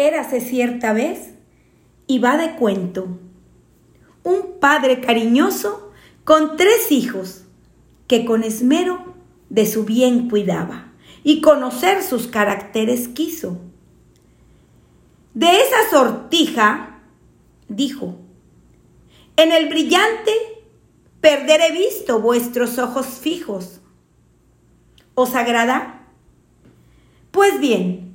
Érase cierta vez, y va de cuento, un padre cariñoso con tres hijos que con esmero de su bien cuidaba y conocer sus caracteres quiso. De esa sortija, dijo, en el brillante perderé visto vuestros ojos fijos. ¿Os agrada? Pues bien,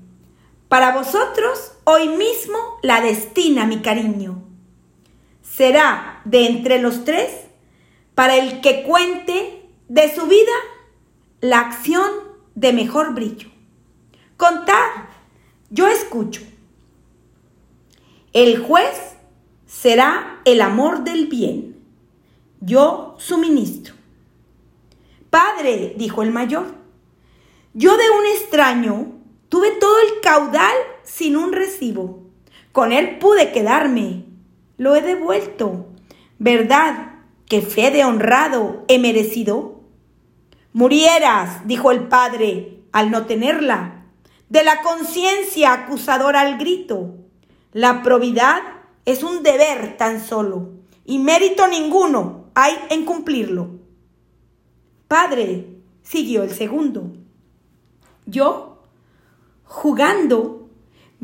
para vosotros hoy mismo la destina mi cariño. Será de entre los tres para el que cuente de su vida la acción de mejor brillo. Contad, yo escucho. El juez será el amor del bien. Yo suministro. Padre, dijo el mayor, yo de un extraño tuve todo el caudal sin un recibo. Con él pude quedarme. Lo he devuelto. ¿Verdad que fe de honrado he merecido? Murieras, dijo el padre, al no tenerla, de la conciencia acusadora al grito. La probidad es un deber tan solo, y mérito ninguno hay en cumplirlo. Padre, siguió el segundo. Yo, jugando,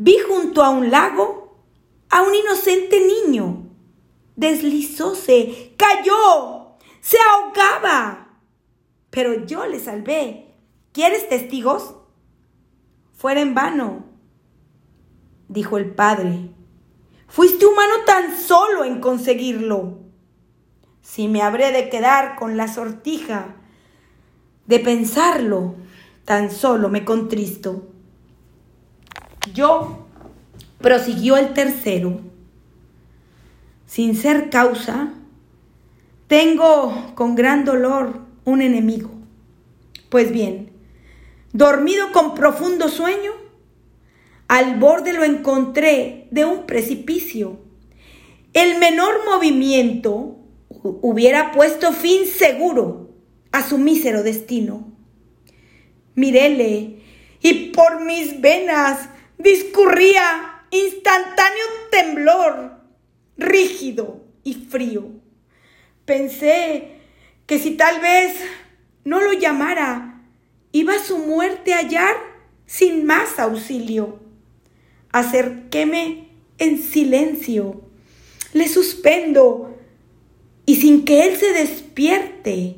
vi junto a un lago a un inocente niño. Deslizóse, cayó, se ahogaba pero yo le salvé. ¿Quieres testigos? Fuera en vano, dijo el padre. Fuiste humano tan solo en conseguirlo. Si me habré de quedar con la sortija de pensarlo, tan solo me contristo. Yo, prosiguió el tercero, sin ser causa, tengo con gran dolor un enemigo. Pues bien, dormido con profundo sueño, al borde lo encontré de un precipicio. El menor movimiento hubiera puesto fin seguro a su mísero destino. Miréle y por mis venas discurría instantáneo temblor, rígido y frío. Pensé que si tal vez no lo llamara, iba su muerte a hallar sin más auxilio. Acerquéme en silencio, le suspendo y sin que él se despierte,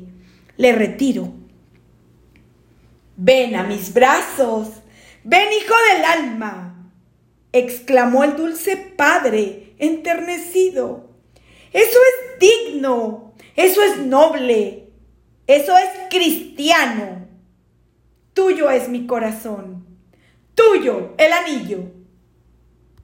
le retiro. Ven a mis brazos, ven hijo del alma, exclamó el dulce padre enternecido. Eso es digno eso es noble. Eso es cristiano. Tuyo es mi corazón. Tuyo el anillo.